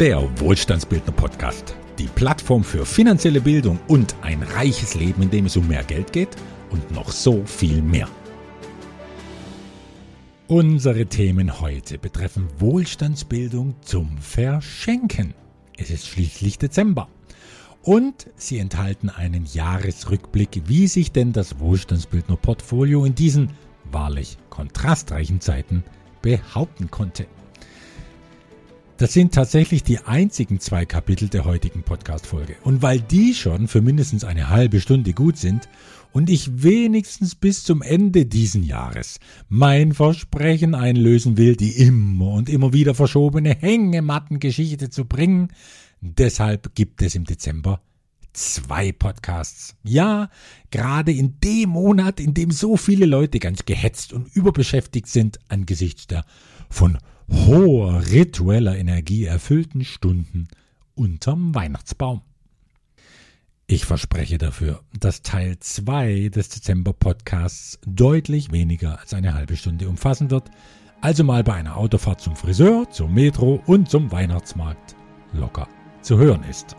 Der Wohlstandsbildner Podcast. Die Plattform für finanzielle Bildung und ein reiches Leben, in dem es um mehr Geld geht und noch so viel mehr. Unsere Themen heute betreffen Wohlstandsbildung zum Verschenken. Es ist schließlich Dezember. Und sie enthalten einen Jahresrückblick, wie sich denn das Wohlstandsbildner Portfolio in diesen wahrlich kontrastreichen Zeiten behaupten konnte. Das sind tatsächlich die einzigen zwei Kapitel der heutigen Podcast-Folge. Und weil die schon für mindestens eine halbe Stunde gut sind und ich wenigstens bis zum Ende diesen Jahres mein Versprechen einlösen will, die immer und immer wieder verschobene Hängematten-Geschichte zu bringen, deshalb gibt es im Dezember zwei Podcasts. Ja, gerade in dem Monat, in dem so viele Leute ganz gehetzt und überbeschäftigt sind angesichts der von hoher ritueller Energie erfüllten Stunden unterm Weihnachtsbaum. Ich verspreche dafür, dass Teil 2 des Dezember-Podcasts deutlich weniger als eine halbe Stunde umfassen wird, also mal bei einer Autofahrt zum Friseur, zum Metro und zum Weihnachtsmarkt locker zu hören ist.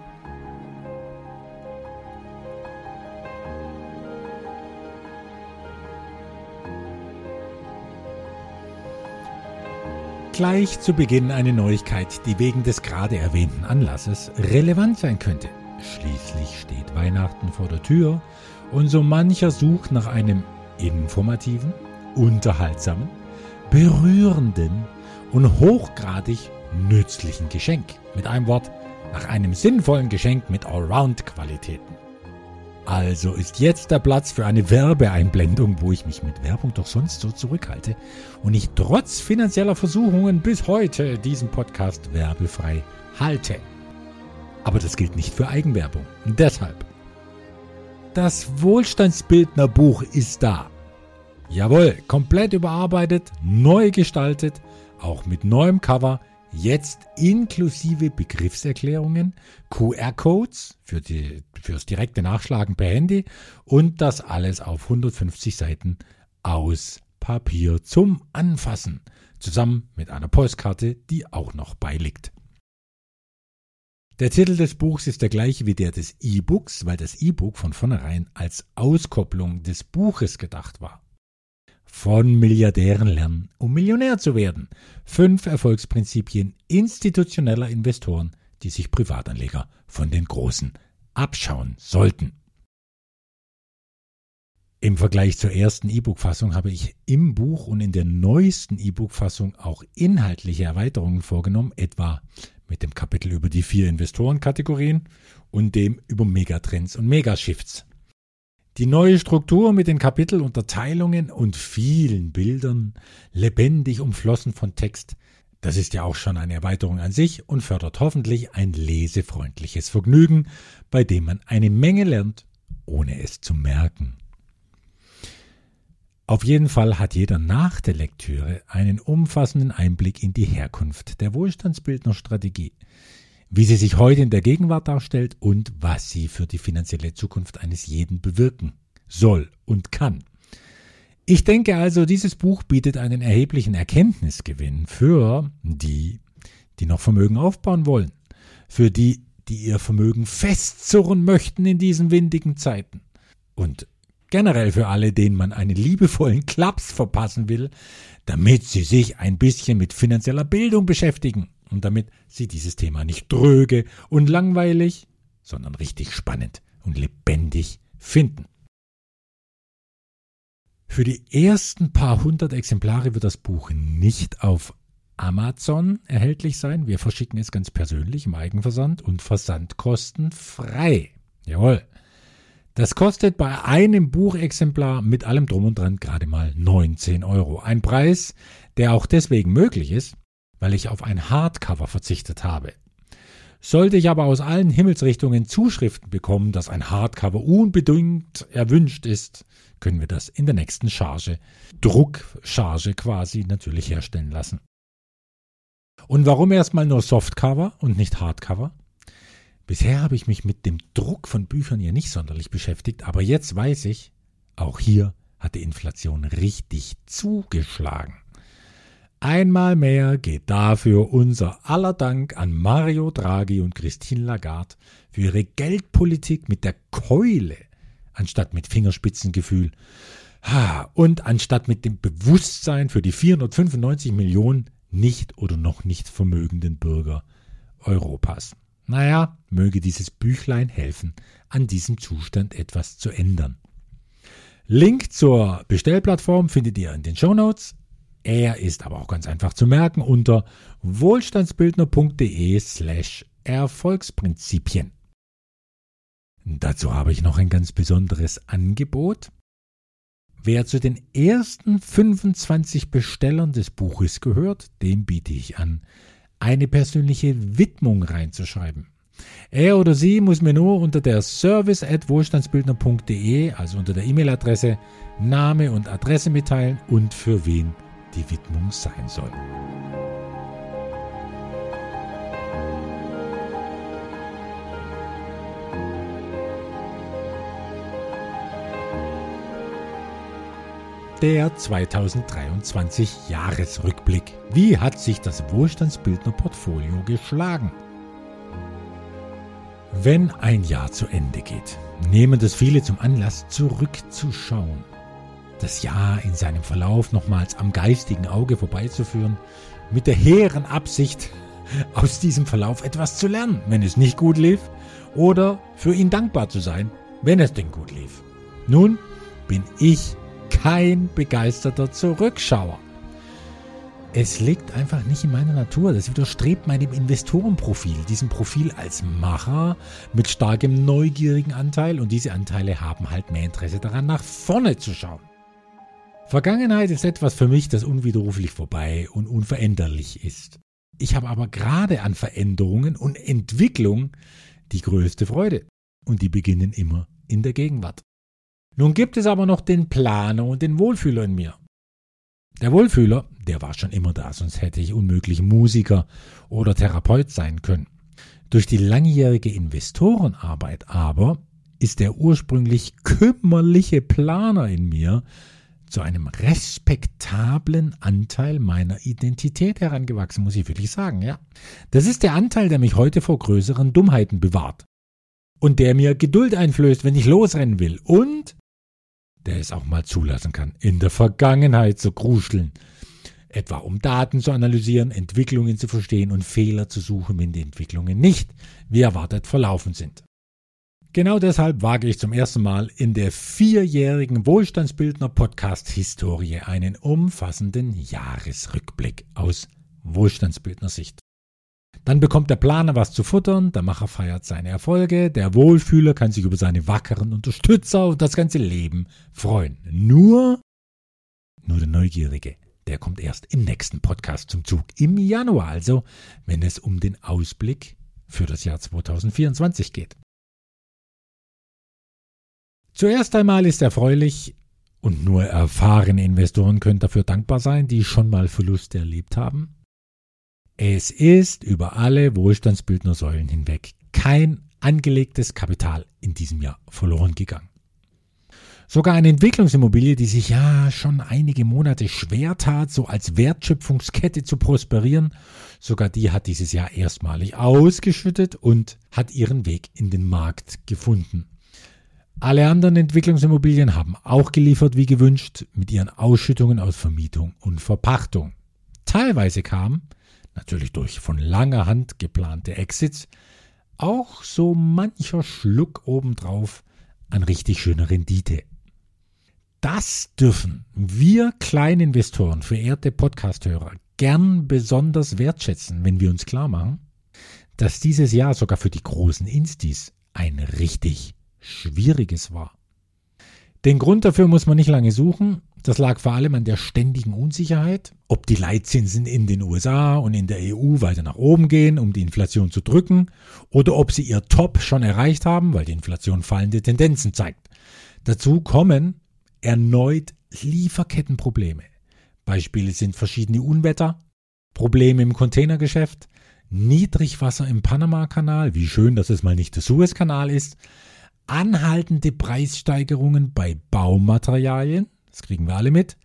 Gleich zu Beginn eine Neuigkeit, die wegen des gerade erwähnten Anlasses relevant sein könnte. Schließlich steht Weihnachten vor der Tür und so mancher sucht nach einem informativen, unterhaltsamen, berührenden und hochgradig nützlichen Geschenk. Mit einem Wort, nach einem sinnvollen Geschenk mit Allround-Qualitäten. Also ist jetzt der Platz für eine Werbeeinblendung, wo ich mich mit Werbung doch sonst so zurückhalte und ich trotz finanzieller Versuchungen bis heute diesen Podcast werbefrei halte. Aber das gilt nicht für Eigenwerbung. Und deshalb. Das Wohlstandsbildner Buch ist da. Jawohl, komplett überarbeitet, neu gestaltet, auch mit neuem Cover, Jetzt inklusive Begriffserklärungen, QR-Codes für die, fürs direkte Nachschlagen per Handy und das alles auf 150 Seiten aus Papier zum Anfassen, zusammen mit einer Postkarte, die auch noch beiliegt. Der Titel des Buchs ist der gleiche wie der des E-Books, weil das E-Book von vornherein als Auskopplung des Buches gedacht war. Von Milliardären lernen, um Millionär zu werden. Fünf Erfolgsprinzipien institutioneller Investoren, die sich Privatanleger von den Großen abschauen sollten. Im Vergleich zur ersten E-Book-Fassung habe ich im Buch und in der neuesten E-Book-Fassung auch inhaltliche Erweiterungen vorgenommen, etwa mit dem Kapitel über die vier Investorenkategorien und dem über Megatrends und Megashifts. Die neue Struktur mit den Kapitelunterteilungen und vielen Bildern, lebendig umflossen von Text, das ist ja auch schon eine Erweiterung an sich und fördert hoffentlich ein lesefreundliches Vergnügen, bei dem man eine Menge lernt, ohne es zu merken. Auf jeden Fall hat jeder nach der Lektüre einen umfassenden Einblick in die Herkunft der Wohlstandsbildnerstrategie, wie sie sich heute in der Gegenwart darstellt und was sie für die finanzielle Zukunft eines jeden bewirken soll und kann. Ich denke also, dieses Buch bietet einen erheblichen Erkenntnisgewinn für die, die noch Vermögen aufbauen wollen, für die, die ihr Vermögen festzurren möchten in diesen windigen Zeiten und generell für alle, denen man einen liebevollen Klaps verpassen will, damit sie sich ein bisschen mit finanzieller Bildung beschäftigen und damit sie dieses Thema nicht dröge und langweilig, sondern richtig spannend und lebendig finden. Für die ersten paar hundert Exemplare wird das Buch nicht auf Amazon erhältlich sein. Wir verschicken es ganz persönlich im Eigenversand und Versandkosten frei. Jawohl. Das kostet bei einem Buchexemplar mit allem drum und dran gerade mal 19 Euro. Ein Preis, der auch deswegen möglich ist, weil ich auf ein Hardcover verzichtet habe. Sollte ich aber aus allen Himmelsrichtungen Zuschriften bekommen, dass ein Hardcover unbedingt erwünscht ist, können wir das in der nächsten Charge, Druckcharge quasi, natürlich herstellen lassen. Und warum erstmal nur Softcover und nicht Hardcover? Bisher habe ich mich mit dem Druck von Büchern ja nicht sonderlich beschäftigt, aber jetzt weiß ich, auch hier hat die Inflation richtig zugeschlagen. Einmal mehr geht dafür unser aller Dank an Mario Draghi und Christine Lagarde für ihre Geldpolitik mit der Keule anstatt mit Fingerspitzengefühl und anstatt mit dem Bewusstsein für die 495 Millionen nicht oder noch nicht vermögenden Bürger Europas. Naja, möge dieses Büchlein helfen, an diesem Zustand etwas zu ändern. Link zur Bestellplattform findet ihr in den Show Notes. Er ist aber auch ganz einfach zu merken unter wohlstandsbildner.de slash Erfolgsprinzipien. Dazu habe ich noch ein ganz besonderes Angebot. Wer zu den ersten 25 Bestellern des Buches gehört, dem biete ich an, eine persönliche Widmung reinzuschreiben. Er oder sie muss mir nur unter der service at wohlstandsbildner.de, also unter der E-Mail-Adresse, Name und Adresse mitteilen und für wen die Widmung sein soll. Der 2023 Jahresrückblick. Wie hat sich das Wohlstandsbildner Portfolio geschlagen? Wenn ein Jahr zu Ende geht, nehmen das viele zum Anlass, zurückzuschauen. Das Jahr in seinem Verlauf nochmals am geistigen Auge vorbeizuführen, mit der hehren Absicht, aus diesem Verlauf etwas zu lernen, wenn es nicht gut lief, oder für ihn dankbar zu sein, wenn es denn gut lief. Nun bin ich kein begeisterter Zurückschauer. Es liegt einfach nicht in meiner Natur. Das widerstrebt meinem Investorenprofil, diesem Profil als Macher mit starkem neugierigen Anteil und diese Anteile haben halt mehr Interesse daran, nach vorne zu schauen. Vergangenheit ist etwas für mich, das unwiderruflich vorbei und unveränderlich ist. Ich habe aber gerade an Veränderungen und Entwicklung die größte Freude und die beginnen immer in der Gegenwart. Nun gibt es aber noch den Planer und den Wohlfühler in mir. Der Wohlfühler, der war schon immer da, sonst hätte ich unmöglich Musiker oder Therapeut sein können. Durch die langjährige Investorenarbeit aber ist der ursprünglich kümmerliche Planer in mir zu einem respektablen Anteil meiner Identität herangewachsen, muss ich wirklich sagen, ja. Das ist der Anteil, der mich heute vor größeren Dummheiten bewahrt. Und der mir Geduld einflößt, wenn ich losrennen will. Und der es auch mal zulassen kann, in der Vergangenheit zu kruscheln, etwa um Daten zu analysieren, Entwicklungen zu verstehen und Fehler zu suchen, wenn die Entwicklungen nicht wie erwartet verlaufen sind. Genau deshalb wage ich zum ersten Mal in der vierjährigen Wohlstandsbildner Podcast-Historie einen umfassenden Jahresrückblick aus Wohlstandsbildner Sicht. Dann bekommt der Planer was zu futtern, der Macher feiert seine Erfolge, der Wohlfühler kann sich über seine wackeren Unterstützer und das ganze Leben freuen. Nur, nur der Neugierige, der kommt erst im nächsten Podcast zum Zug, im Januar also, wenn es um den Ausblick für das Jahr 2024 geht. Zuerst einmal ist erfreulich, und nur erfahrene Investoren können dafür dankbar sein, die schon mal Verluste erlebt haben, es ist über alle Wohlstandsbildnersäulen hinweg kein angelegtes Kapital in diesem Jahr verloren gegangen. Sogar eine Entwicklungsimmobilie, die sich ja schon einige Monate schwer tat, so als Wertschöpfungskette zu prosperieren, sogar die hat dieses Jahr erstmalig ausgeschüttet und hat ihren Weg in den Markt gefunden. Alle anderen Entwicklungsimmobilien haben auch geliefert wie gewünscht mit ihren Ausschüttungen aus Vermietung und Verpachtung. Teilweise kam natürlich durch von langer Hand geplante Exits, auch so mancher Schluck obendrauf an richtig schöner Rendite. Das dürfen wir Kleininvestoren, verehrte Podcasthörer, gern besonders wertschätzen, wenn wir uns klar machen, dass dieses Jahr sogar für die großen Instis ein richtig schwieriges war. Den Grund dafür muss man nicht lange suchen. Das lag vor allem an der ständigen Unsicherheit, ob die Leitzinsen in den USA und in der EU weiter nach oben gehen, um die Inflation zu drücken, oder ob sie ihr Top schon erreicht haben, weil die Inflation fallende Tendenzen zeigt. Dazu kommen erneut Lieferkettenprobleme. Beispiele sind verschiedene Unwetter, Probleme im Containergeschäft, Niedrigwasser im Panama-Kanal, wie schön, dass es mal nicht der Suezkanal ist, anhaltende Preissteigerungen bei Baumaterialien, das kriegen wir alle mit,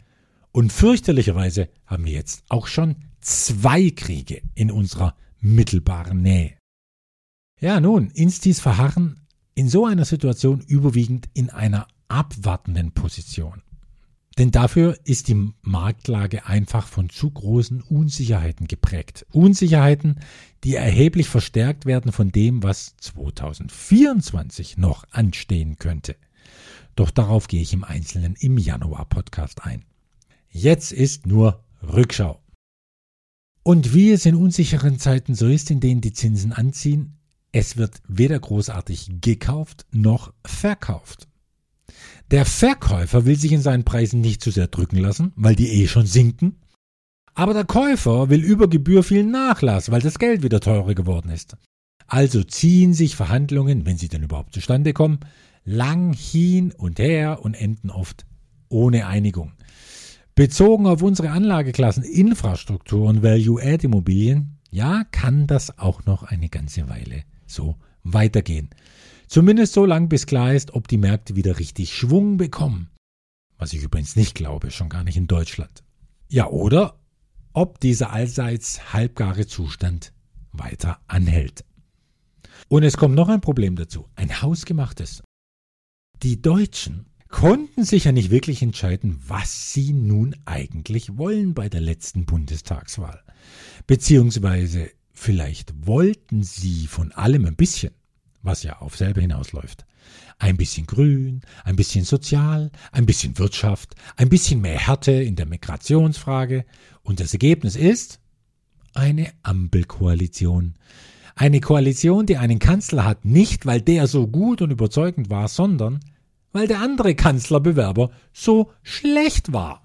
Und fürchterlicherweise haben wir jetzt auch schon zwei Kriege in unserer mittelbaren Nähe. Ja, nun, Instis verharren in so einer Situation überwiegend in einer abwartenden Position. Denn dafür ist die Marktlage einfach von zu großen Unsicherheiten geprägt. Unsicherheiten, die erheblich verstärkt werden von dem, was 2024 noch anstehen könnte. Doch darauf gehe ich im Einzelnen im Januar-Podcast ein. Jetzt ist nur Rückschau. Und wie es in unsicheren Zeiten so ist, in denen die Zinsen anziehen, es wird weder großartig gekauft noch verkauft. Der Verkäufer will sich in seinen Preisen nicht zu sehr drücken lassen, weil die eh schon sinken. Aber der Käufer will über Gebühr viel Nachlass, weil das Geld wieder teurer geworden ist. Also ziehen sich Verhandlungen, wenn sie denn überhaupt zustande kommen, lang hin und her und enden oft ohne Einigung. Bezogen auf unsere Anlageklassen Infrastruktur und Value-Add-Immobilien, ja, kann das auch noch eine ganze Weile so weitergehen. Zumindest so lang, bis klar ist, ob die Märkte wieder richtig Schwung bekommen. Was ich übrigens nicht glaube, schon gar nicht in Deutschland. Ja, oder ob dieser allseits halbgare Zustand weiter anhält. Und es kommt noch ein Problem dazu, ein hausgemachtes. Die Deutschen konnten sich ja nicht wirklich entscheiden, was sie nun eigentlich wollen bei der letzten Bundestagswahl. Beziehungsweise vielleicht wollten sie von allem ein bisschen, was ja auf selber hinausläuft. Ein bisschen Grün, ein bisschen Sozial, ein bisschen Wirtschaft, ein bisschen mehr Härte in der Migrationsfrage. Und das Ergebnis ist eine Ampelkoalition. Eine Koalition, die einen Kanzler hat, nicht weil der so gut und überzeugend war, sondern weil der andere Kanzlerbewerber so schlecht war.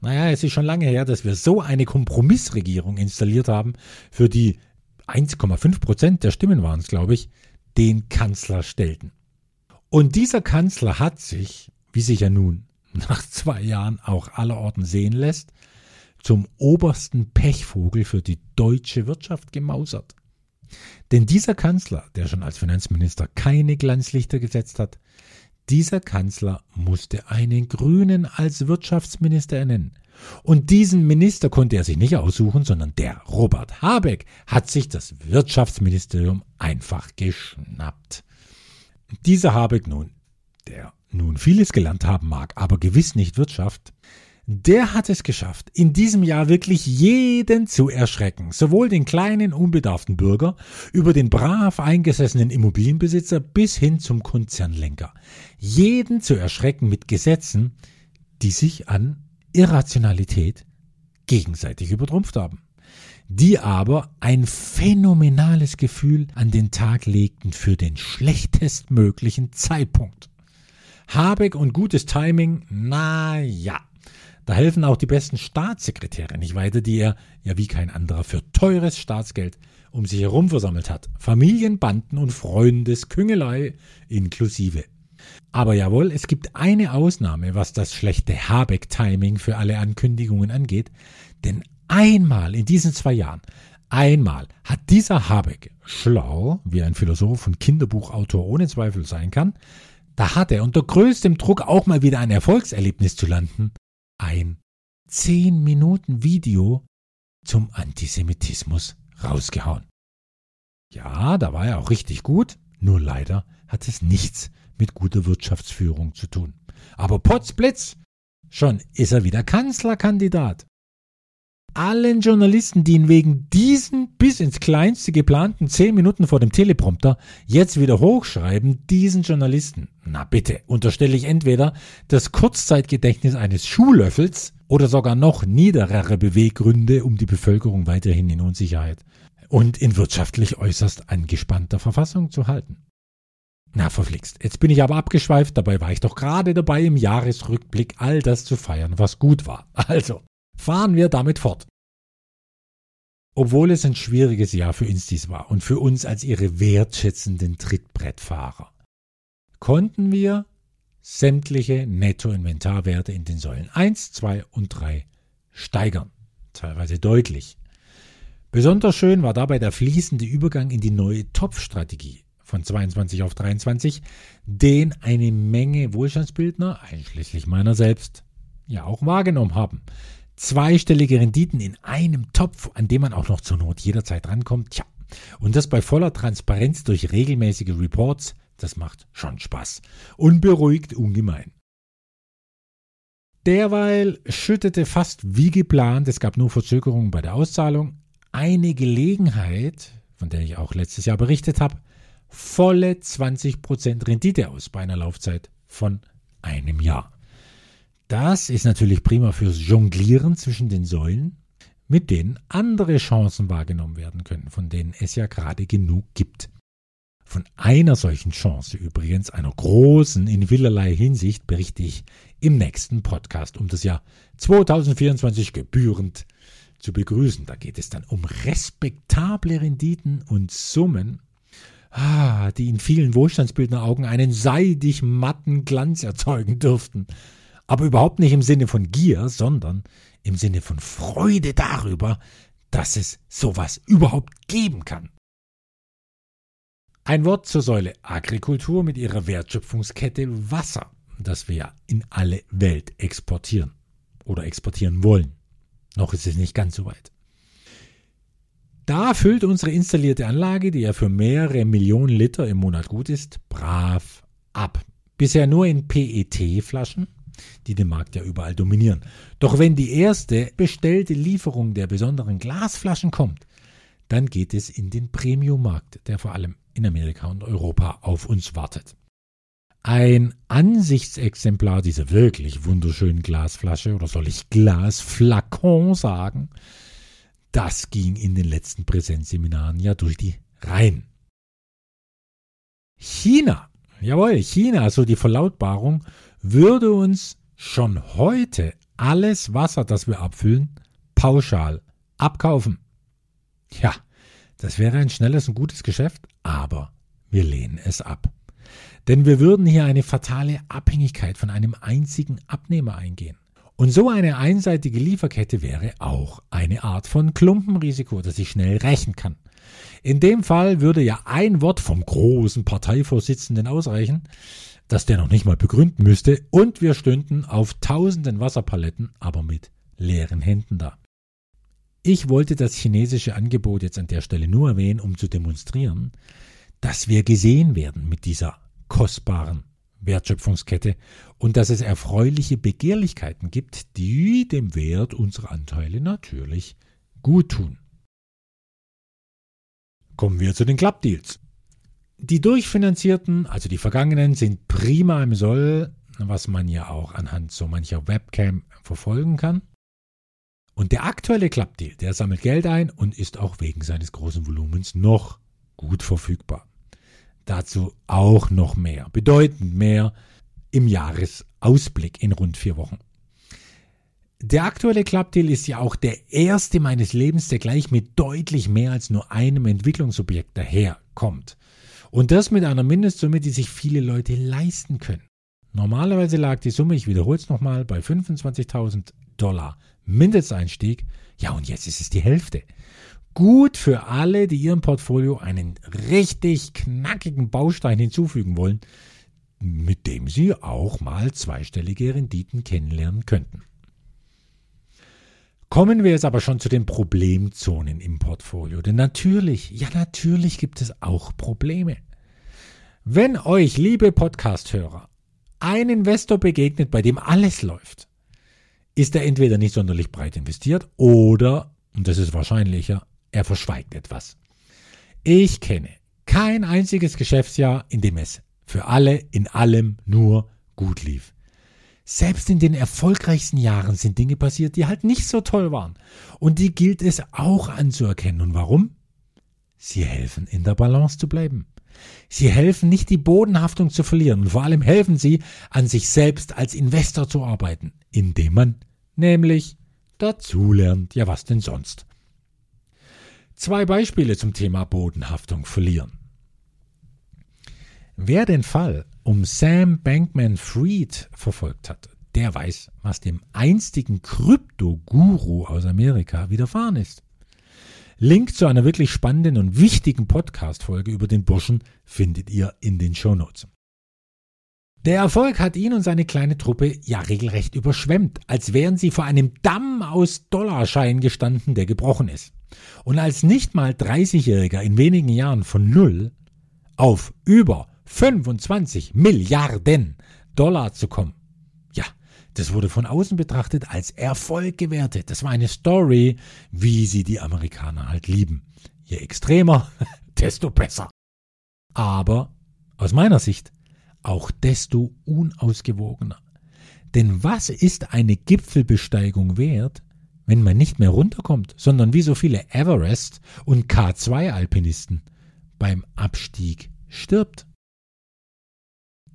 Naja, es ist schon lange her, dass wir so eine Kompromissregierung installiert haben, für die 1,5 Prozent der Stimmen waren es, glaube ich, den Kanzler stellten. Und dieser Kanzler hat sich, wie sich ja nun nach zwei Jahren auch allerorten sehen lässt, zum obersten Pechvogel für die deutsche Wirtschaft gemausert. Denn dieser Kanzler, der schon als Finanzminister keine Glanzlichter gesetzt hat, dieser Kanzler musste einen Grünen als Wirtschaftsminister ernennen. Und diesen Minister konnte er sich nicht aussuchen, sondern der Robert Habeck hat sich das Wirtschaftsministerium einfach geschnappt. Dieser Habeck nun, der nun vieles gelernt haben mag, aber gewiss nicht Wirtschaft, der hat es geschafft, in diesem Jahr wirklich jeden zu erschrecken, sowohl den kleinen unbedarften Bürger über den brav eingesessenen Immobilienbesitzer bis hin zum Konzernlenker. Jeden zu erschrecken mit Gesetzen, die sich an Irrationalität gegenseitig übertrumpft haben, die aber ein phänomenales Gefühl an den Tag legten für den schlechtestmöglichen Zeitpunkt. Habeck und gutes Timing, na ja. Da helfen auch die besten Staatssekretäre nicht weiter, die er ja wie kein anderer für teures Staatsgeld um sich herum versammelt hat. Familienbanden und Freundesküngelei inklusive. Aber jawohl, es gibt eine Ausnahme, was das schlechte Habeck-Timing für alle Ankündigungen angeht. Denn einmal in diesen zwei Jahren, einmal hat dieser Habeck, schlau, wie ein Philosoph und Kinderbuchautor ohne Zweifel sein kann, da hat er unter größtem Druck auch mal wieder ein Erfolgserlebnis zu landen ein 10 Minuten Video zum Antisemitismus rausgehauen. Ja, da war er auch richtig gut, nur leider hat es nichts mit guter Wirtschaftsführung zu tun. Aber Potzblitz, schon ist er wieder Kanzlerkandidat allen Journalisten, die ihn wegen diesen bis ins Kleinste geplanten zehn Minuten vor dem Teleprompter jetzt wieder hochschreiben, diesen Journalisten, na bitte, unterstelle ich entweder das Kurzzeitgedächtnis eines Schuhlöffels oder sogar noch niederere Beweggründe, um die Bevölkerung weiterhin in Unsicherheit und in wirtschaftlich äußerst angespannter Verfassung zu halten. Na, verflixt. Jetzt bin ich aber abgeschweift, dabei war ich doch gerade dabei, im Jahresrückblick all das zu feiern, was gut war. Also, fahren wir damit fort. Obwohl es ein schwieriges Jahr für Instis war und für uns als ihre wertschätzenden Trittbrettfahrer, konnten wir sämtliche Nettoinventarwerte in den Säulen 1, 2 und 3 steigern, teilweise deutlich. Besonders schön war dabei der fließende Übergang in die neue Topfstrategie von 22 auf 23, den eine Menge Wohlstandsbildner, einschließlich meiner selbst, ja auch wahrgenommen haben. Zweistellige Renditen in einem Topf, an dem man auch noch zur Not jederzeit rankommt. Tja, und das bei voller Transparenz durch regelmäßige Reports, das macht schon Spaß und beruhigt ungemein. Derweil schüttete fast wie geplant, es gab nur Verzögerungen bei der Auszahlung, eine Gelegenheit, von der ich auch letztes Jahr berichtet habe, volle 20% Rendite aus bei einer Laufzeit von einem Jahr. Das ist natürlich prima fürs Jonglieren zwischen den Säulen, mit denen andere Chancen wahrgenommen werden können, von denen es ja gerade genug gibt. Von einer solchen Chance übrigens, einer großen in vielerlei Hinsicht, berichte ich im nächsten Podcast, um das Jahr 2024 gebührend zu begrüßen. Da geht es dann um respektable Renditen und Summen, ah, die in vielen Wohlstandsbildneraugen einen seidig matten Glanz erzeugen dürften. Aber überhaupt nicht im Sinne von Gier, sondern im Sinne von Freude darüber, dass es sowas überhaupt geben kann. Ein Wort zur Säule Agrikultur mit ihrer Wertschöpfungskette Wasser, das wir in alle Welt exportieren oder exportieren wollen. Noch ist es nicht ganz so weit. Da füllt unsere installierte Anlage, die ja für mehrere Millionen Liter im Monat gut ist, brav ab. Bisher nur in PET-Flaschen, die den Markt ja überall dominieren. Doch wenn die erste bestellte Lieferung der besonderen Glasflaschen kommt, dann geht es in den Premium-Markt, der vor allem in Amerika und Europa auf uns wartet. Ein Ansichtsexemplar dieser wirklich wunderschönen Glasflasche, oder soll ich Glasflakon sagen, das ging in den letzten Präsenzseminaren ja durch die Reihen. China, jawohl, China, so die Verlautbarung, würde uns schon heute alles Wasser, das wir abfüllen, pauschal abkaufen. Ja, das wäre ein schnelles und gutes Geschäft, aber wir lehnen es ab. Denn wir würden hier eine fatale Abhängigkeit von einem einzigen Abnehmer eingehen. Und so eine einseitige Lieferkette wäre auch eine Art von Klumpenrisiko, das ich schnell rächen kann. In dem Fall würde ja ein Wort vom großen Parteivorsitzenden ausreichen, das der noch nicht mal begründen müsste, und wir stünden auf tausenden Wasserpaletten, aber mit leeren Händen da. Ich wollte das chinesische Angebot jetzt an der Stelle nur erwähnen, um zu demonstrieren, dass wir gesehen werden mit dieser kostbaren Wertschöpfungskette und dass es erfreuliche Begehrlichkeiten gibt, die dem Wert unserer Anteile natürlich gut tun. Kommen wir zu den Clubdeals. Die durchfinanzierten, also die vergangenen, sind prima im Soll, was man ja auch anhand so mancher Webcam verfolgen kann. Und der aktuelle Clubdeal, der sammelt Geld ein und ist auch wegen seines großen Volumens noch gut verfügbar. Dazu auch noch mehr, bedeutend mehr im Jahresausblick in rund vier Wochen. Der aktuelle Clubdeal ist ja auch der erste meines Lebens, der gleich mit deutlich mehr als nur einem Entwicklungsobjekt daherkommt. Und das mit einer Mindestsumme, die sich viele Leute leisten können. Normalerweise lag die Summe, ich wiederhole es nochmal, bei 25.000 Dollar Mindesteinstieg. Ja, und jetzt ist es die Hälfte. Gut für alle, die ihrem Portfolio einen richtig knackigen Baustein hinzufügen wollen, mit dem sie auch mal zweistellige Renditen kennenlernen könnten. Kommen wir jetzt aber schon zu den Problemzonen im Portfolio. Denn natürlich, ja natürlich gibt es auch Probleme. Wenn euch, liebe Podcast-Hörer, ein Investor begegnet, bei dem alles läuft, ist er entweder nicht sonderlich breit investiert oder, und das ist wahrscheinlicher, er verschweigt etwas. Ich kenne kein einziges Geschäftsjahr, in dem es für alle in allem nur gut lief. Selbst in den erfolgreichsten Jahren sind Dinge passiert, die halt nicht so toll waren. Und die gilt es auch anzuerkennen. Und warum? Sie helfen, in der Balance zu bleiben. Sie helfen nicht, die Bodenhaftung zu verlieren. Und vor allem helfen sie, an sich selbst als Investor zu arbeiten, indem man nämlich dazulernt. Ja, was denn sonst? Zwei Beispiele zum Thema Bodenhaftung verlieren. Wer den Fall um Sam Bankman Fried verfolgt hat, der weiß, was dem einstigen Krypto-Guru aus Amerika widerfahren ist. Link zu einer wirklich spannenden und wichtigen Podcast-Folge über den Burschen findet ihr in den Show Notes. Der Erfolg hat ihn und seine kleine Truppe ja regelrecht überschwemmt, als wären sie vor einem Damm aus Dollarscheinen gestanden, der gebrochen ist. Und als nicht mal 30-Jähriger in wenigen Jahren von null auf über 25 Milliarden Dollar zu kommen, ja, das wurde von außen betrachtet als Erfolg gewertet. Das war eine Story, wie sie die Amerikaner halt lieben. Je extremer, desto besser. Aber aus meiner Sicht auch desto unausgewogener. Denn was ist eine Gipfelbesteigung wert, wenn man nicht mehr runterkommt, sondern wie so viele Everest- und K2-Alpinisten beim Abstieg stirbt?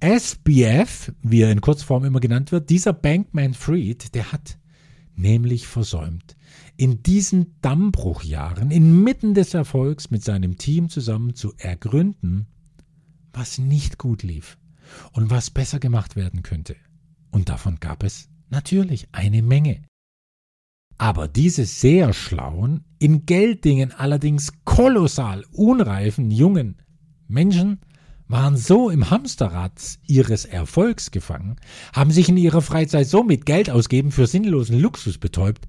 SBF, wie er in Kurzform immer genannt wird, dieser Bankman Fried, der hat nämlich versäumt, in diesen Dammbruchjahren inmitten des Erfolgs mit seinem Team zusammen zu ergründen, was nicht gut lief und was besser gemacht werden könnte. Und davon gab es natürlich eine Menge. Aber diese sehr schlauen, in Gelddingen allerdings kolossal unreifen jungen Menschen waren so im Hamsterrad ihres Erfolgs gefangen, haben sich in ihrer Freizeit so mit Geld ausgeben für sinnlosen Luxus betäubt,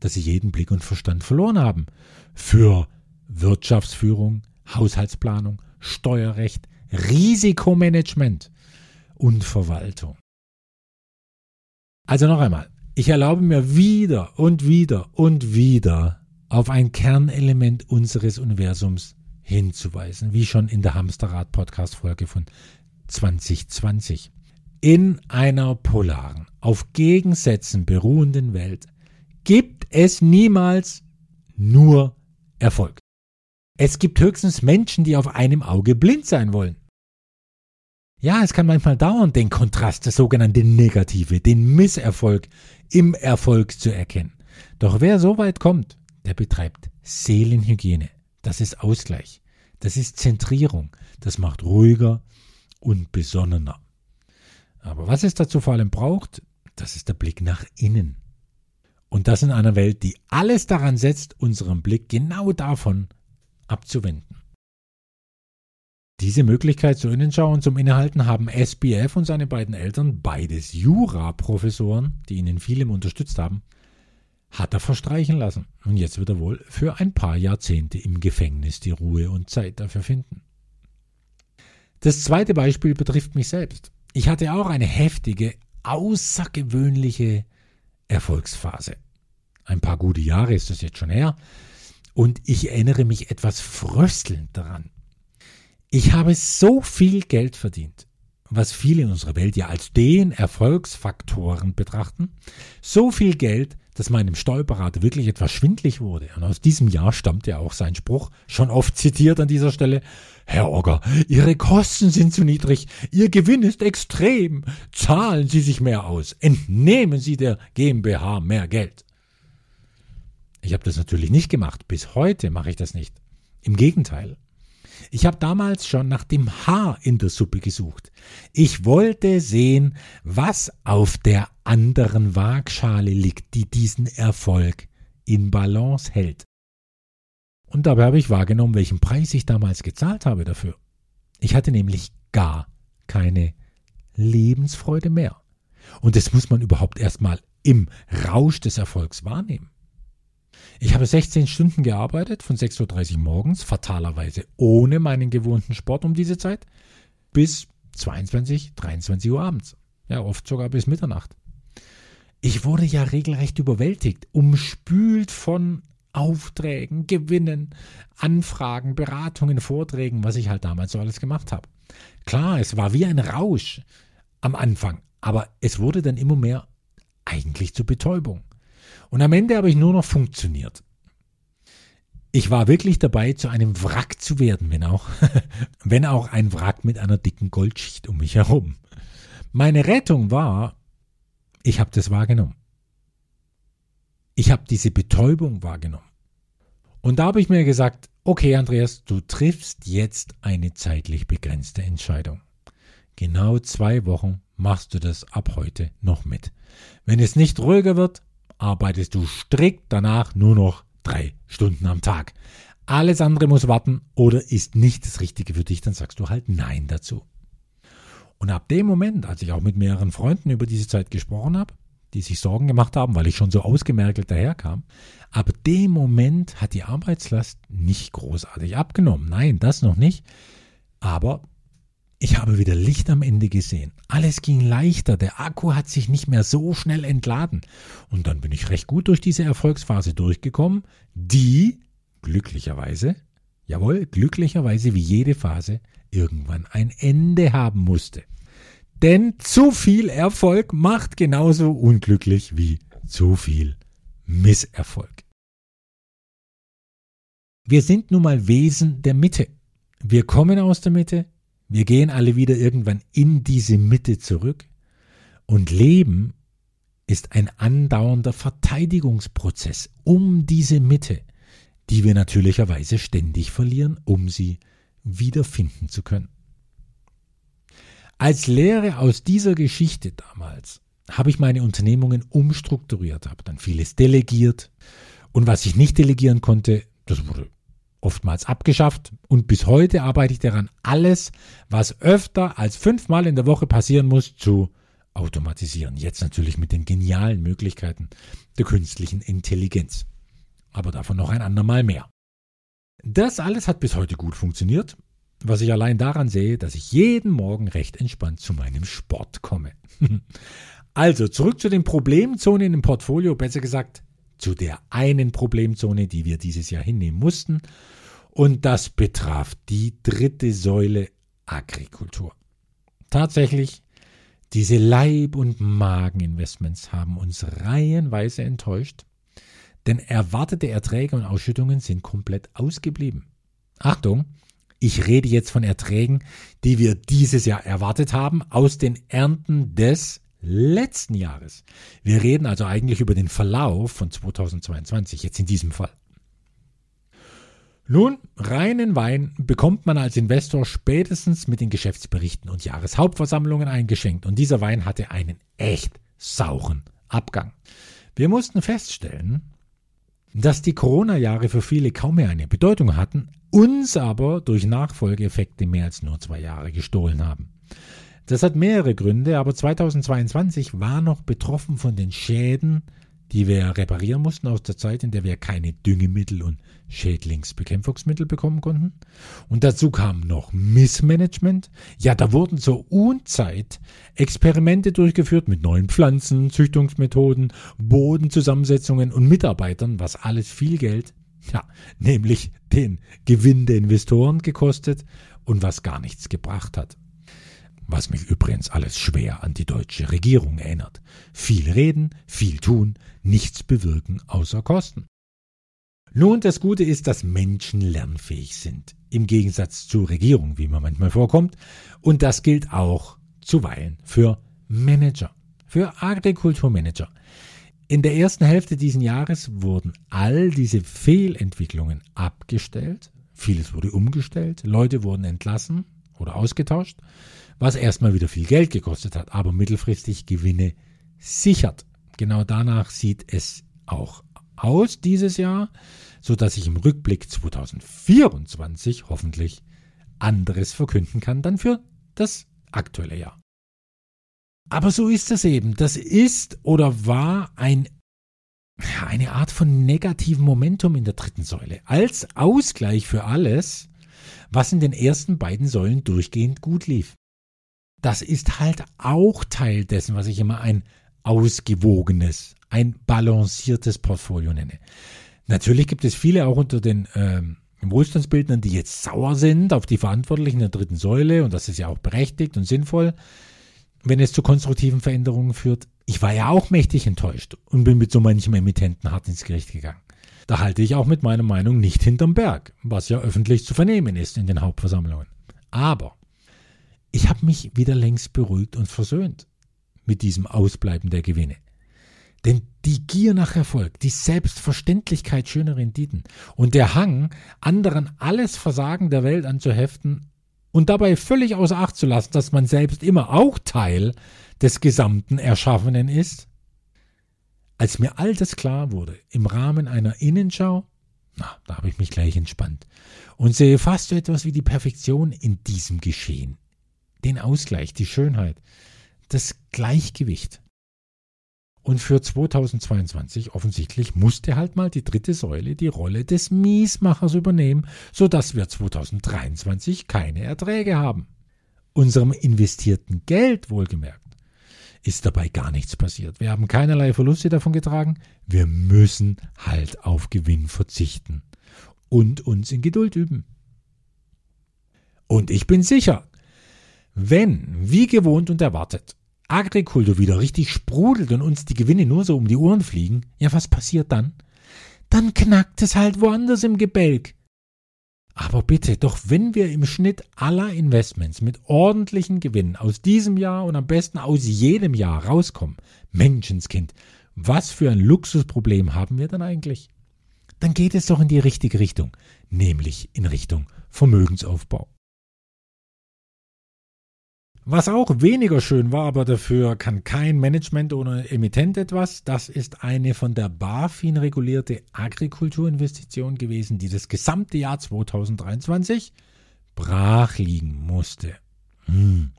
dass sie jeden Blick und Verstand verloren haben. Für Wirtschaftsführung, Haushaltsplanung, Steuerrecht, Risikomanagement und Verwaltung. Also noch einmal, ich erlaube mir wieder und wieder und wieder auf ein Kernelement unseres Universums hinzuweisen, wie schon in der Hamsterrad-Podcast-Folge von 2020. In einer polaren, auf Gegensätzen beruhenden Welt gibt es niemals nur Erfolg. Es gibt höchstens Menschen, die auf einem Auge blind sein wollen. Ja, es kann manchmal dauern, den Kontrast, das sogenannte Negative, den Misserfolg im Erfolg zu erkennen. Doch wer so weit kommt, der betreibt Seelenhygiene. Das ist Ausgleich. Das ist Zentrierung. Das macht ruhiger und besonnener. Aber was es dazu vor allem braucht, das ist der Blick nach innen. Und das in einer Welt, die alles daran setzt, unseren Blick genau davon abzuwenden. Diese Möglichkeit zur Innenschau und zum Innehalten haben SBF und seine beiden Eltern, beides Jura-Professoren, die ihn in vielem unterstützt haben, hat er verstreichen lassen. Und jetzt wird er wohl für ein paar Jahrzehnte im Gefängnis die Ruhe und Zeit dafür finden. Das zweite Beispiel betrifft mich selbst. Ich hatte auch eine heftige, außergewöhnliche Erfolgsphase. Ein paar gute Jahre ist das jetzt schon her. Und ich erinnere mich etwas fröstelnd daran. Ich habe so viel Geld verdient, was viele in unserer Welt ja als den Erfolgsfaktoren betrachten. So viel Geld, dass meinem Steuerberater wirklich etwas schwindlig wurde. Und aus diesem Jahr stammt ja auch sein Spruch, schon oft zitiert an dieser Stelle. Herr Ogger, Ihre Kosten sind zu niedrig, Ihr Gewinn ist extrem. Zahlen Sie sich mehr aus, entnehmen Sie der GmbH mehr Geld. Ich habe das natürlich nicht gemacht. Bis heute mache ich das nicht. Im Gegenteil. Ich habe damals schon nach dem Haar in der Suppe gesucht. Ich wollte sehen, was auf der anderen Waagschale liegt, die diesen Erfolg in Balance hält. Und dabei habe ich wahrgenommen, welchen Preis ich damals gezahlt habe dafür. Ich hatte nämlich gar keine Lebensfreude mehr. Und das muss man überhaupt erstmal im Rausch des Erfolgs wahrnehmen. Ich habe 16 Stunden gearbeitet, von 6.30 Uhr morgens, fatalerweise ohne meinen gewohnten Sport um diese Zeit, bis 22, 23 Uhr abends. Ja, oft sogar bis Mitternacht. Ich wurde ja regelrecht überwältigt, umspült von Aufträgen, Gewinnen, Anfragen, Beratungen, Vorträgen, was ich halt damals so alles gemacht habe. Klar, es war wie ein Rausch am Anfang, aber es wurde dann immer mehr eigentlich zur Betäubung. Und am Ende habe ich nur noch funktioniert. Ich war wirklich dabei, zu einem Wrack zu werden, wenn auch, wenn auch ein Wrack mit einer dicken Goldschicht um mich herum. Meine Rettung war, ich habe das wahrgenommen. Ich habe diese Betäubung wahrgenommen. Und da habe ich mir gesagt, okay, Andreas, du triffst jetzt eine zeitlich begrenzte Entscheidung. Genau zwei Wochen machst du das ab heute noch mit. Wenn es nicht ruhiger wird, arbeitest du strikt danach nur noch drei Stunden am Tag. Alles andere muss warten oder ist nicht das Richtige für dich, dann sagst du halt Nein dazu. Und ab dem Moment, als ich auch mit mehreren Freunden über diese Zeit gesprochen habe, die sich Sorgen gemacht haben, weil ich schon so ausgemerkelt daherkam, ab dem Moment hat die Arbeitslast nicht großartig abgenommen. Nein, das noch nicht. Aber ich habe wieder Licht am Ende gesehen. Alles ging leichter, der Akku hat sich nicht mehr so schnell entladen. Und dann bin ich recht gut durch diese Erfolgsphase durchgekommen, die glücklicherweise, jawohl, glücklicherweise wie jede Phase irgendwann ein Ende haben musste. Denn zu viel Erfolg macht genauso unglücklich wie zu viel Misserfolg. Wir sind nun mal Wesen der Mitte. Wir kommen aus der Mitte, wir gehen alle wieder irgendwann in diese Mitte zurück und Leben ist ein andauernder Verteidigungsprozess um diese Mitte, die wir natürlicherweise ständig verlieren, um sie wiederfinden zu können. Als Lehre aus dieser Geschichte damals habe ich meine Unternehmungen umstrukturiert, habe dann vieles delegiert und was ich nicht delegieren konnte, das wurde oftmals abgeschafft und bis heute arbeite ich daran, alles, was öfter als fünfmal in der Woche passieren muss, zu automatisieren. Jetzt natürlich mit den genialen Möglichkeiten der künstlichen Intelligenz. Aber davon noch ein andermal mehr. Das alles hat bis heute gut funktioniert was ich allein daran sehe, dass ich jeden Morgen recht entspannt zu meinem Sport komme. also zurück zu den Problemzonen im Portfolio, besser gesagt zu der einen Problemzone, die wir dieses Jahr hinnehmen mussten. Und das betraf die dritte Säule Agrikultur. Tatsächlich, diese Leib- und Mageninvestments haben uns reihenweise enttäuscht, denn erwartete Erträge und Ausschüttungen sind komplett ausgeblieben. Achtung, ich rede jetzt von Erträgen, die wir dieses Jahr erwartet haben aus den Ernten des letzten Jahres. Wir reden also eigentlich über den Verlauf von 2022, jetzt in diesem Fall. Nun, reinen Wein bekommt man als Investor spätestens mit den Geschäftsberichten und Jahreshauptversammlungen eingeschenkt und dieser Wein hatte einen echt sauren Abgang. Wir mussten feststellen, dass die Corona-Jahre für viele kaum mehr eine Bedeutung hatten, uns aber durch Nachfolgeeffekte mehr als nur zwei Jahre gestohlen haben. Das hat mehrere Gründe, aber 2022 war noch betroffen von den Schäden, die wir reparieren mussten aus der Zeit, in der wir keine Düngemittel und Schädlingsbekämpfungsmittel bekommen konnten. Und dazu kam noch Missmanagement. Ja, da wurden zur Unzeit Experimente durchgeführt mit neuen Pflanzen, Züchtungsmethoden, Bodenzusammensetzungen und Mitarbeitern, was alles viel Geld, ja, nämlich den Gewinn der Investoren gekostet und was gar nichts gebracht hat. Was mich übrigens alles schwer an die deutsche Regierung erinnert. Viel reden, viel tun, nichts bewirken außer Kosten. Nun, das Gute ist, dass Menschen lernfähig sind, im Gegensatz zur Regierung, wie man manchmal vorkommt, und das gilt auch zuweilen für Manager, für Agrikulturmanager. In der ersten Hälfte dieses Jahres wurden all diese Fehlentwicklungen abgestellt, vieles wurde umgestellt, Leute wurden entlassen oder ausgetauscht, was erstmal wieder viel Geld gekostet hat, aber mittelfristig Gewinne sichert. Genau danach sieht es auch aus dieses Jahr, so dass ich im Rückblick 2024 hoffentlich anderes verkünden kann dann für das aktuelle Jahr. Aber so ist das eben. Das ist oder war ein, eine Art von negativem Momentum in der dritten Säule. Als Ausgleich für alles, was in den ersten beiden Säulen durchgehend gut lief. Das ist halt auch Teil dessen, was ich immer ein ausgewogenes, ein balanciertes Portfolio nenne. Natürlich gibt es viele auch unter den ähm, Wohlstandsbildnern, die jetzt sauer sind auf die Verantwortlichen der dritten Säule und das ist ja auch berechtigt und sinnvoll wenn es zu konstruktiven Veränderungen führt. Ich war ja auch mächtig enttäuscht und bin mit so manchem Emittenten hart ins Gericht gegangen. Da halte ich auch mit meiner Meinung nicht hinterm Berg, was ja öffentlich zu vernehmen ist in den Hauptversammlungen. Aber ich habe mich wieder längst beruhigt und versöhnt mit diesem Ausbleiben der Gewinne. Denn die Gier nach Erfolg, die Selbstverständlichkeit schöner Renditen und der Hang, anderen alles Versagen der Welt anzuheften, und dabei völlig außer Acht zu lassen, dass man selbst immer auch Teil des gesamten Erschaffenen ist? Als mir all das klar wurde, im Rahmen einer Innenschau, na, da habe ich mich gleich entspannt und sehe fast so etwas wie die Perfektion in diesem Geschehen. Den Ausgleich, die Schönheit, das Gleichgewicht. Und für 2022 offensichtlich musste halt mal die dritte Säule die Rolle des Miesmachers übernehmen, sodass wir 2023 keine Erträge haben. Unserem investierten Geld wohlgemerkt ist dabei gar nichts passiert. Wir haben keinerlei Verluste davon getragen. Wir müssen halt auf Gewinn verzichten und uns in Geduld üben. Und ich bin sicher, wenn, wie gewohnt und erwartet, Agrikultur wieder richtig sprudelt und uns die Gewinne nur so um die Ohren fliegen, ja, was passiert dann? Dann knackt es halt woanders im Gebälk. Aber bitte, doch wenn wir im Schnitt aller Investments mit ordentlichen Gewinnen aus diesem Jahr und am besten aus jedem Jahr rauskommen, Menschenskind, was für ein Luxusproblem haben wir dann eigentlich? Dann geht es doch in die richtige Richtung, nämlich in Richtung Vermögensaufbau. Was auch weniger schön war, aber dafür kann kein Management oder Emittent etwas, das ist eine von der BaFin regulierte Agrikulturinvestition gewesen, die das gesamte Jahr 2023 brach liegen musste. Hm.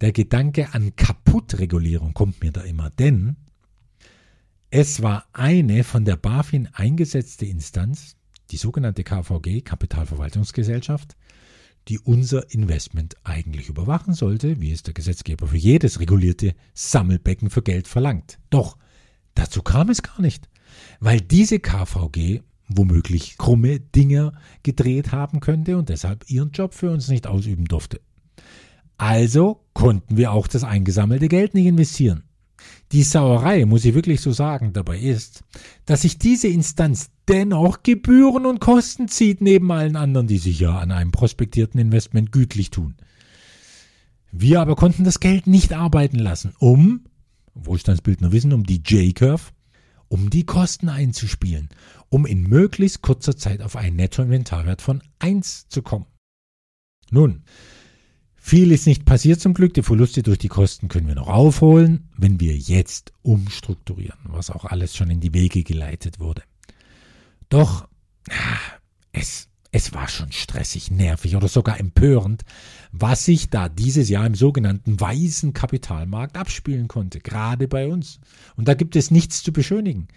Der Gedanke an Kaputtregulierung kommt mir da immer, denn es war eine von der BaFin eingesetzte Instanz, die sogenannte KVG, Kapitalverwaltungsgesellschaft, die unser Investment eigentlich überwachen sollte, wie es der Gesetzgeber für jedes regulierte Sammelbecken für Geld verlangt. Doch dazu kam es gar nicht, weil diese KVG womöglich krumme Dinge gedreht haben könnte und deshalb ihren Job für uns nicht ausüben durfte. Also konnten wir auch das eingesammelte Geld nicht investieren. Die Sauerei, muss ich wirklich so sagen, dabei ist, dass sich diese Instanz dennoch Gebühren und Kosten zieht, neben allen anderen, die sich ja an einem prospektierten Investment gütlich tun. Wir aber konnten das Geld nicht arbeiten lassen, um, Wohlstandsbildner wissen, um die J-Curve, um die Kosten einzuspielen, um in möglichst kurzer Zeit auf einen Nettoinventarwert von 1 zu kommen. Nun, viel ist nicht passiert zum Glück. Die Verluste durch die Kosten können wir noch aufholen, wenn wir jetzt umstrukturieren, was auch alles schon in die Wege geleitet wurde. Doch es, es war schon stressig, nervig oder sogar empörend, was sich da dieses Jahr im sogenannten weißen Kapitalmarkt abspielen konnte, gerade bei uns. Und da gibt es nichts zu beschönigen.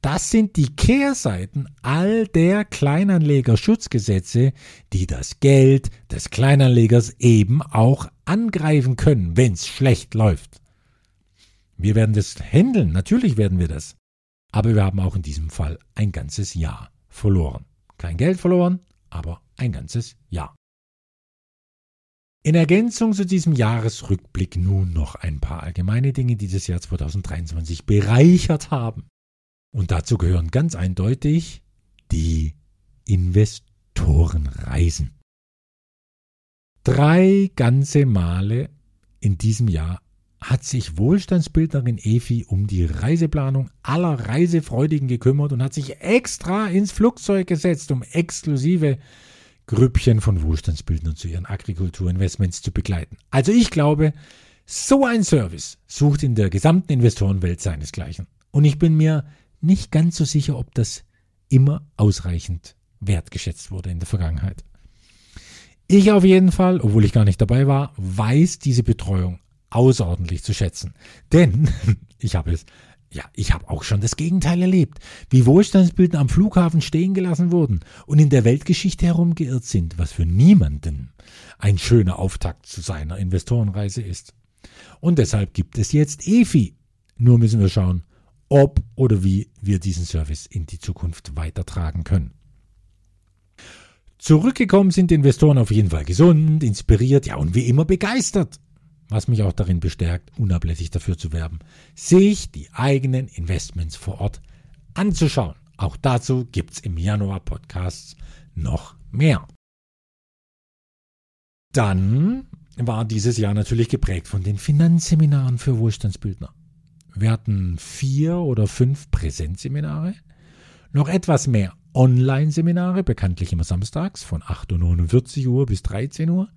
Das sind die Kehrseiten all der Kleinanlegerschutzgesetze, die das Geld des Kleinanlegers eben auch angreifen können, wenn es schlecht läuft. Wir werden das handeln, natürlich werden wir das. Aber wir haben auch in diesem Fall ein ganzes Jahr verloren. Kein Geld verloren, aber ein ganzes Jahr. In Ergänzung zu diesem Jahresrückblick nun noch ein paar allgemeine Dinge, die das Jahr 2023 bereichert haben. Und dazu gehören ganz eindeutig die Investorenreisen. Drei ganze Male in diesem Jahr hat sich Wohlstandsbildnerin Efi um die Reiseplanung aller Reisefreudigen gekümmert und hat sich extra ins Flugzeug gesetzt, um exklusive Grüppchen von Wohlstandsbildnern zu ihren Agrikulturinvestments zu begleiten. Also ich glaube, so ein Service sucht in der gesamten Investorenwelt seinesgleichen. Und ich bin mir nicht ganz so sicher, ob das immer ausreichend wertgeschätzt wurde in der Vergangenheit. Ich auf jeden Fall, obwohl ich gar nicht dabei war, weiß diese Betreuung außerordentlich zu schätzen. Denn ich habe es, ja, ich habe auch schon das Gegenteil erlebt, wie Wohlstandsbilder am Flughafen stehen gelassen wurden und in der Weltgeschichte herumgeirrt sind, was für niemanden ein schöner Auftakt zu seiner Investorenreise ist. Und deshalb gibt es jetzt EFI. Nur müssen wir schauen, ob oder wie wir diesen Service in die Zukunft weitertragen können. Zurückgekommen sind Investoren auf jeden Fall gesund, inspiriert, ja und wie immer begeistert, was mich auch darin bestärkt, unablässig dafür zu werben, sich die eigenen Investments vor Ort anzuschauen. Auch dazu gibt's im Januar Podcasts noch mehr. Dann war dieses Jahr natürlich geprägt von den Finanzseminaren für Wohlstandsbildner. Wir hatten vier oder fünf Präsenzseminare, noch etwas mehr Online-Seminare, bekanntlich immer samstags von 8.49 Uhr bis 13 Uhr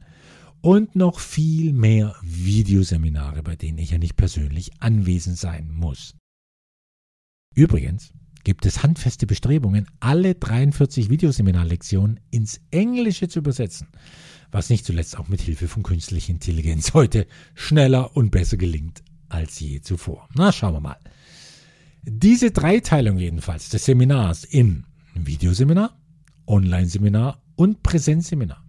und noch viel mehr Videoseminare, bei denen ich ja nicht persönlich anwesend sein muss. Übrigens gibt es handfeste Bestrebungen, alle 43 Videoseminarlektionen ins Englische zu übersetzen was nicht zuletzt auch mit Hilfe von künstlicher Intelligenz heute schneller und besser gelingt als je zuvor. Na, schauen wir mal. Diese Dreiteilung jedenfalls des Seminars in Videoseminar, Online-Seminar und Präsenzseminar,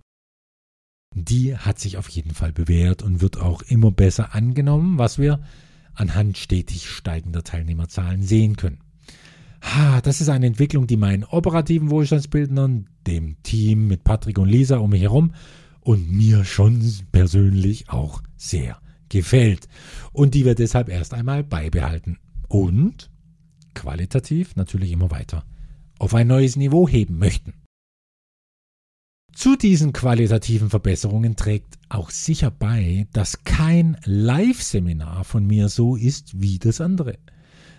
die hat sich auf jeden Fall bewährt und wird auch immer besser angenommen, was wir anhand stetig steigender Teilnehmerzahlen sehen können. Das ist eine Entwicklung, die meinen operativen Wohlstandsbildnern, dem Team mit Patrick und Lisa um mich herum und mir schon persönlich auch sehr gefällt und die wir deshalb erst einmal beibehalten und qualitativ natürlich immer weiter auf ein neues Niveau heben möchten. Zu diesen qualitativen Verbesserungen trägt auch sicher bei, dass kein Live-Seminar von mir so ist wie das andere,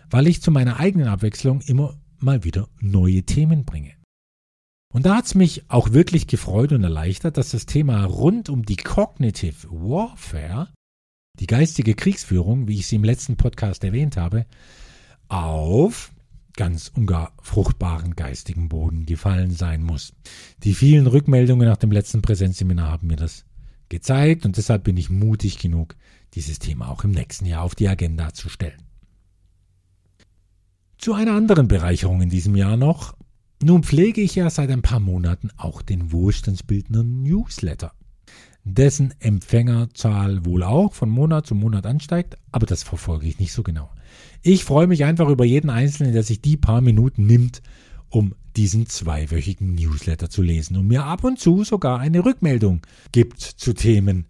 weil ich zu meiner eigenen Abwechslung immer mal wieder neue Themen bringe. Und da hat es mich auch wirklich gefreut und erleichtert, dass das Thema rund um die Cognitive Warfare, die geistige Kriegsführung, wie ich sie im letzten Podcast erwähnt habe, auf ganz und gar fruchtbaren geistigen Boden gefallen sein muss. Die vielen Rückmeldungen nach dem letzten Präsenzseminar haben mir das gezeigt und deshalb bin ich mutig genug, dieses Thema auch im nächsten Jahr auf die Agenda zu stellen. Zu einer anderen Bereicherung in diesem Jahr noch. Nun pflege ich ja seit ein paar Monaten auch den Wohlstandsbildner Newsletter dessen Empfängerzahl wohl auch von Monat zu Monat ansteigt, aber das verfolge ich nicht so genau. Ich freue mich einfach über jeden Einzelnen, der sich die paar Minuten nimmt, um diesen zweiwöchigen Newsletter zu lesen und mir ab und zu sogar eine Rückmeldung gibt zu Themen,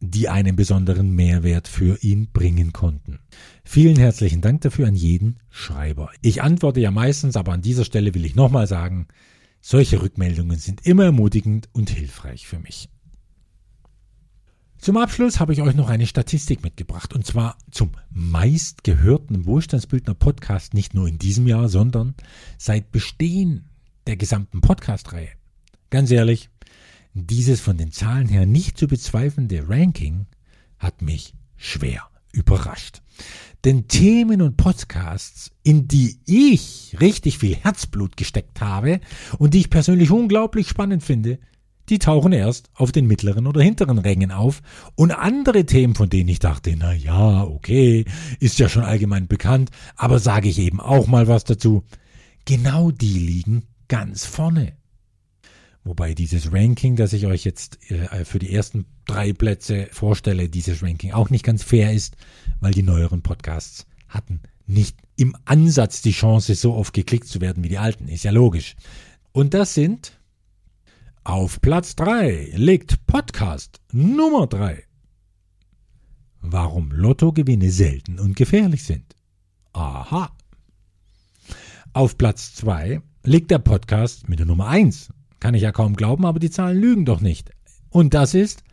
die einen besonderen Mehrwert für ihn bringen konnten. Vielen herzlichen Dank dafür an jeden Schreiber. Ich antworte ja meistens, aber an dieser Stelle will ich nochmal sagen, solche Rückmeldungen sind immer ermutigend und hilfreich für mich. Zum Abschluss habe ich euch noch eine Statistik mitgebracht und zwar zum meistgehörten Wohlstandsbildner Podcast nicht nur in diesem Jahr, sondern seit Bestehen der gesamten Podcast-Reihe. Ganz ehrlich, dieses von den Zahlen her nicht zu bezweifelnde Ranking hat mich schwer überrascht. Denn Themen und Podcasts, in die ich richtig viel Herzblut gesteckt habe und die ich persönlich unglaublich spannend finde, die tauchen erst auf den mittleren oder hinteren Rängen auf. Und andere Themen, von denen ich dachte, na ja, okay, ist ja schon allgemein bekannt, aber sage ich eben auch mal was dazu. Genau die liegen ganz vorne. Wobei dieses Ranking, das ich euch jetzt äh, für die ersten drei Plätze vorstelle, dieses Ranking auch nicht ganz fair ist, weil die neueren Podcasts hatten nicht im Ansatz die Chance, so oft geklickt zu werden wie die alten. Ist ja logisch. Und das sind auf Platz 3 liegt Podcast Nummer 3. Warum Lottogewinne selten und gefährlich sind. Aha. Auf Platz 2 liegt der Podcast mit der Nummer 1. Kann ich ja kaum glauben, aber die Zahlen lügen doch nicht. Und das ist,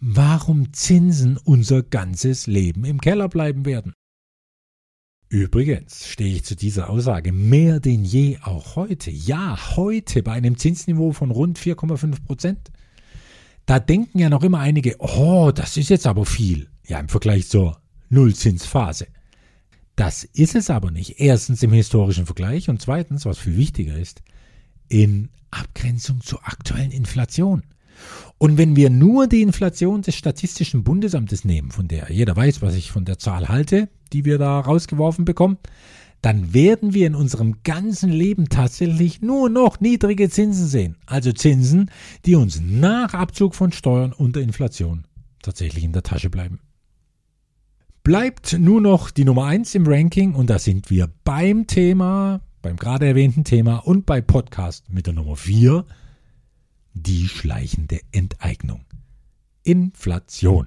warum Zinsen unser ganzes Leben im Keller bleiben werden. Übrigens stehe ich zu dieser Aussage mehr denn je auch heute. Ja, heute bei einem Zinsniveau von rund 4,5 Prozent. Da denken ja noch immer einige, oh, das ist jetzt aber viel. Ja, im Vergleich zur Nullzinsphase. Das ist es aber nicht. Erstens im historischen Vergleich und zweitens, was viel wichtiger ist, in Abgrenzung zur aktuellen Inflation. Und wenn wir nur die Inflation des Statistischen Bundesamtes nehmen, von der jeder weiß, was ich von der Zahl halte, die wir da rausgeworfen bekommen, dann werden wir in unserem ganzen Leben tatsächlich nur noch niedrige Zinsen sehen. Also Zinsen, die uns nach Abzug von Steuern und der Inflation tatsächlich in der Tasche bleiben. Bleibt nur noch die Nummer eins im Ranking und da sind wir beim Thema, beim gerade erwähnten Thema und bei Podcast mit der Nummer vier die schleichende Enteignung. Inflation.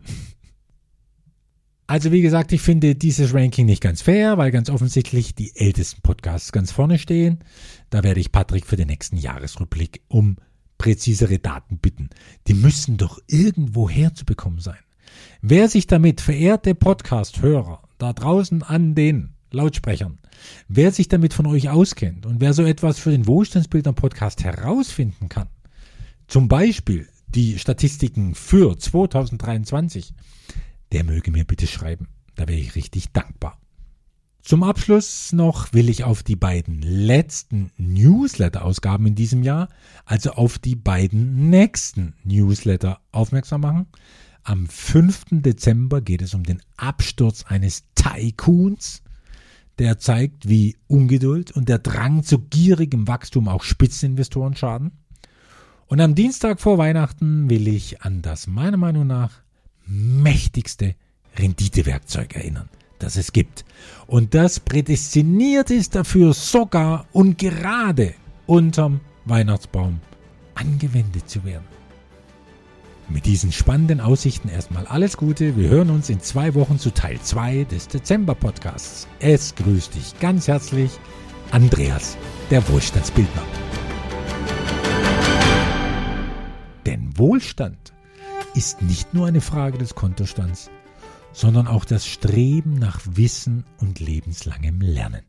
Also wie gesagt, ich finde dieses Ranking nicht ganz fair, weil ganz offensichtlich die ältesten Podcasts ganz vorne stehen. Da werde ich Patrick für den nächsten Jahresrückblick um präzisere Daten bitten. Die müssen doch irgendwo herzubekommen sein. Wer sich damit, verehrte Podcast-Hörer, da draußen an den Lautsprechern, wer sich damit von euch auskennt und wer so etwas für den Wohlstandsbildner-Podcast herausfinden kann, zum Beispiel die Statistiken für 2023, der möge mir bitte schreiben. Da wäre ich richtig dankbar. Zum Abschluss noch will ich auf die beiden letzten Newsletter-Ausgaben in diesem Jahr, also auf die beiden nächsten Newsletter aufmerksam machen. Am 5. Dezember geht es um den Absturz eines Tycoons, der zeigt, wie Ungeduld und der Drang zu gierigem Wachstum auch Spitzeninvestoren schaden. Und am Dienstag vor Weihnachten will ich an das meiner Meinung nach mächtigste Renditewerkzeug erinnern das es gibt. Und das prädestiniert ist dafür sogar und gerade unterm Weihnachtsbaum angewendet zu werden. Mit diesen spannenden Aussichten erstmal alles Gute. Wir hören uns in zwei Wochen zu Teil 2 des Dezember-Podcasts. Es grüßt dich ganz herzlich, Andreas, der Wohlstandsbildner. Denn Wohlstand ist nicht nur eine Frage des Kontostands, sondern auch das Streben nach Wissen und lebenslangem Lernen.